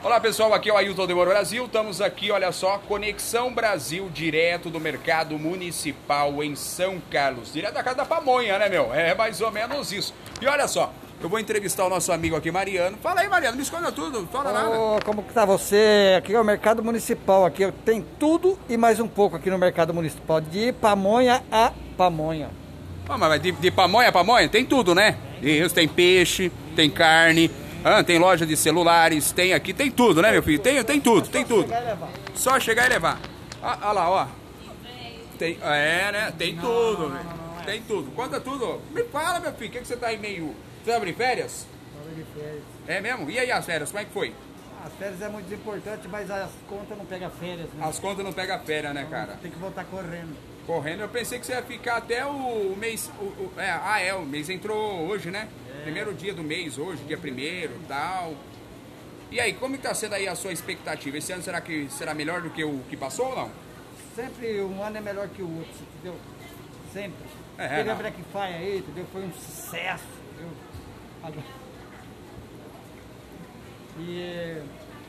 Olá pessoal, aqui é o Ailton Demoro Brasil. Estamos aqui, olha só, Conexão Brasil, direto do mercado municipal em São Carlos. Direto da casa da pamonha, né, meu? É mais ou menos isso. E olha só, eu vou entrevistar o nosso amigo aqui, Mariano. Fala aí, Mariano, me esconda tudo, fala nada. como que tá você? Aqui é o mercado municipal, aqui tem tudo e mais um pouco aqui no mercado municipal, de pamonha a pamonha. Ah, mas de, de pamonha a pamonha tem tudo, né? Isso, tem peixe, tem carne, ah, tem loja de celulares, tem aqui, tem tudo, né, meu filho? Tem, tem tudo, tem tudo. Só chegar e levar. Ah, olha lá, ó. Tem, é, né? Tem tudo, velho. Tem tudo. Conta tudo. Me fala, meu filho, o que, que você tá aí meio. Você abre férias? de férias. É mesmo? E aí as férias, como é que foi? As férias é muito importante, mas as contas não pegam férias, né? As contas não pegam férias, né, Então, cara? Tem que voltar correndo. Correndo, eu pensei que você ia ficar até o mês. o- o- é, ah, é, o mês entrou hoje, né? Primeiro dia do mês, hoje, dia primeiro tal. E aí, como está sendo aí a sua expectativa? Esse ano será que será melhor do que o que passou ou não? Sempre um ano é melhor que o outro, entendeu? Sempre. É, Teve a. Black Fire aí, entendeu? Foi um sucesso, entendeu? E,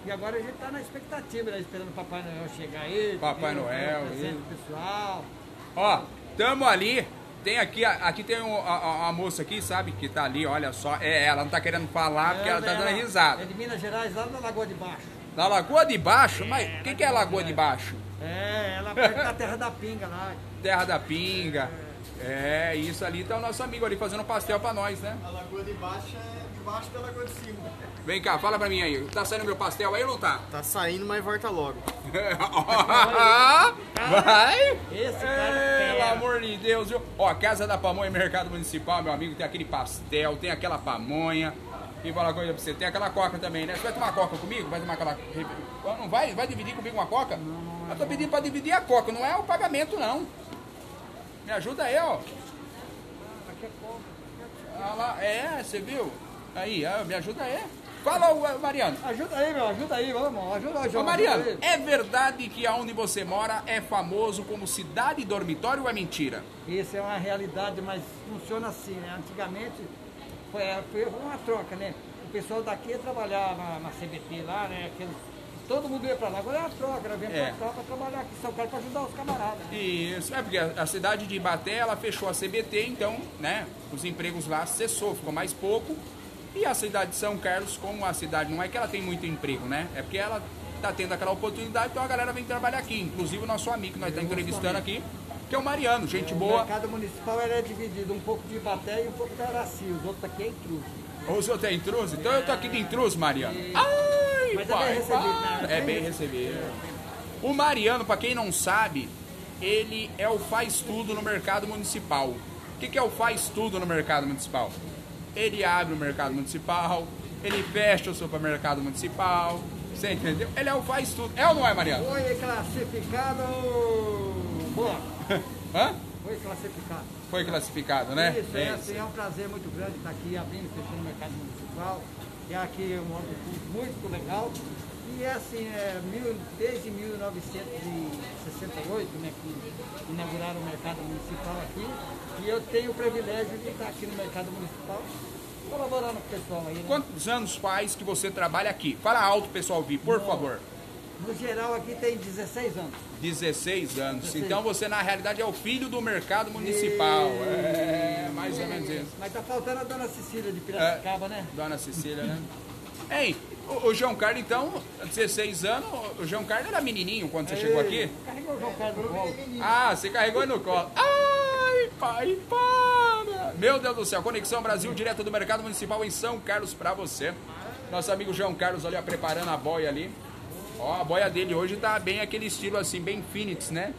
e agora a gente tá na expectativa, né? Esperando o Papai Noel chegar aí. Papai? Noel, Presente pessoal. Ó, tamo ali. Tem aqui, aqui tem um- a, a- moça aqui, sabe? Que tá ali, olha só. É, ela não tá querendo falar porque ela tá dando risada. É de Minas Gerais, lá na Lagoa de Baixo. Na Lagoa de Baixo? Mas o que, que é Lagoa de Baixo? É, ela perto da Terra da Pinga lá. Terra da Pinga. É, isso ali tá o nosso amigo ali fazendo pastel pra nós, né? A lagoa de baixo é lagoa de cima. Vem cá, fala pra mim aí. Tá saindo meu pastel aí ou não tá? Tá saindo, mas volta logo. Vai! Esse cara Pelo pega. amor de Deus, viu? Ó, Casa da Pamonha, Mercado Municipal, meu amigo, tem aquele pastel, tem aquela pamonha. E falar uma coisa pra você, tem aquela coca também, né? Você vai tomar coca comigo? Vai tomar aquela. Não vai? Vai dividir comigo uma coca? Eu tô pedindo pra dividir a coca, não é o pagamento, não. Me ajuda aí, ó. Ah lá, é, você viu? Aí, ah, me ajuda aí. Fala, ô, Mariano. Ajuda aí, meu, ajuda aí, vamos, ajuda aí, Ô. Mariano, ajuda é verdade que aonde você mora é famoso como cidade dormitório ou é mentira? Isso é uma realidade, mas funciona assim, né? Antigamente foi, foi uma troca, né? O pessoal daqui ia trabalhar na, na CBT lá, né? Aqueles, todo mundo ia pra lá. Agora é uma troca, né? Vem É. pra cá pra trabalhar aqui em São Carlos pra ajudar os camaradas. né? Isso, é porque a, a cidade de Ibaté, ela fechou a CBT, então, né, os empregos lá cessou, ficou mais pouco. E a cidade de São Carlos, como a cidade não é que ela tem muito emprego, né, é porque ela tá tendo aquela oportunidade, então a galera vem trabalhar aqui. Inclusive o nosso amigo que nós estamos entrevistando aqui, que é o Mariano, gente O boa. mercado municipal ele é dividido, um pouco de Ibaté e um pouco de Araci. Os outros aqui é intruso. Ou o senhor tem intruso? Então eu tô aqui de intruso, Mariano. Ai, Mas é pai, bem recebido, para. né? É bem recebido. O Mariano, pra quem não sabe, ele é o faz tudo no mercado municipal. O que, que é o faz tudo no mercado municipal? Ele abre o mercado municipal, ele fecha o supermercado municipal. Você entendeu? Ele é o faz tudo. É ou não é, Mariano? Foi classificado. Boa. Hã? Foi classificado. Foi classificado, né? Isso, é, É assim, é um prazer muito grande estar aqui abrindo e fechando o mercado municipal. E aqui é um órgão muito legal. E é assim, é, mil, desde 1968, né, que inauguraram o mercado municipal aqui. E eu tenho o privilégio de estar aqui no mercado municipal, colaborando com o pessoal aí. Né? Quantos anos faz que você trabalha aqui? Fala alto, pessoal, ouvir, por favor. No geral aqui tem 16 anos. 16 anos. 16. Então você, na realidade, é o filho do mercado municipal. É, mais ou menos isso. Mas tá faltando a dona Cecília de Piracicaba, né? Dona Cecília, né? Ei, o, o João Carlos, então, 16 anos, o João Carlos era menininho quando você chegou aqui? Carregou o João Carlos no colo. Ah, você carregou no colo. Ai, pai, para! Meu Deus do céu, Conexão Brasil, direto do Mercado Municipal em São Carlos pra você. Nosso amigo João Carlos ali, ó, preparando a boia ali. Ó, a boia dele hoje tá bem aquele estilo assim, bem Phoenix, né?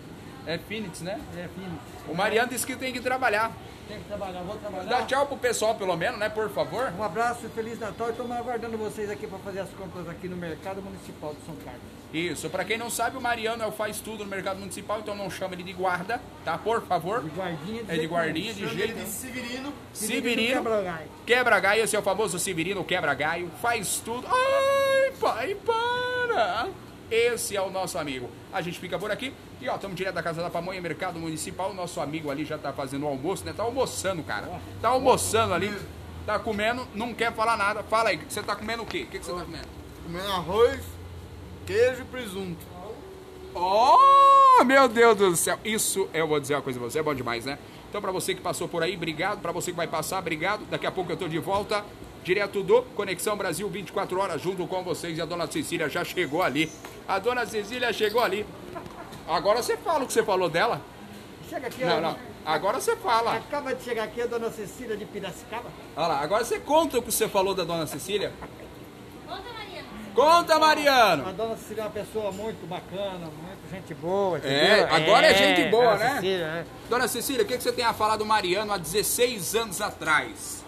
É Phoenix, né? É, fino. O Mariano disse que tem que trabalhar. Tem que trabalhar, vou trabalhar. Dá tchau pro pessoal, pelo menos, né? Por favor. Um abraço, Feliz Natal e estamos aguardando vocês aqui para fazer as compras aqui no Mercado Municipal de São Carlos. Isso, pra quem não sabe, o Mariano é o faz tudo no mercado municipal, então não chama ele de guarda, tá? Por favor. De guardinha, É de guardinha, de jeito. ele de Severino. Severino, Quebra-galho. quebra-gaio, esse é o famoso Severino quebra-gaio, faz tudo. Ai, pai, para! Esse é o nosso amigo. A gente fica por aqui e ó, estamos direto da Casa da Pamonha, Mercado Municipal. Nosso amigo ali já tá fazendo o almoço, né? Tá almoçando, cara. Tá almoçando ali, tá comendo, não quer falar nada. Fala aí, você tá comendo o quê? O que, que você tá comendo? Comendo arroz, queijo e presunto. Oh, meu Deus do céu. Isso eu vou dizer uma coisa pra você, é bom demais, né? Então, pra você que passou por aí, obrigado. Pra você que vai passar, obrigado. Daqui a pouco eu tô de volta, direto do Conexão Brasil 24 horas, junto com vocês. E a dona Cecília já chegou ali. A dona Cecília chegou ali. Agora você fala o que você falou dela. Chega aqui, Não, ó. não. Agora você fala. Acaba de chegar aqui a dona Cecília de Piracicaba. Olha lá, agora você conta o que você falou da dona Cecília. Conta, Mariana. Conta, A Mariano. dona Cecília é uma pessoa muito bacana, muito gente boa, É, entendeu? agora é gente boa, a né? Cecília, é. Dona Cecília, o que que você tem a falar do Mariano há 16 anos atrás?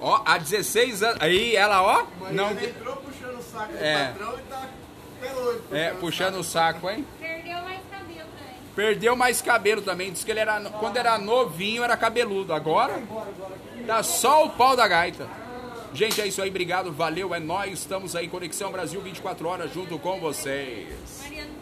Ó, há 16 anos. Aí ela, ó. Mas Não. ele entrou puxando o saco do É. patrão e tá hoje. É, puxando o saco, hein? Perdeu mais cabelo também. Perdeu mais cabelo também. Diz que ele era. Quando era novinho era cabeludo. Agora. Tá só o pau da gaita. Gente, é isso aí. Obrigado. Valeu. É nós. Estamos aí. Conexão Brasil 24 horas junto com vocês. Mariana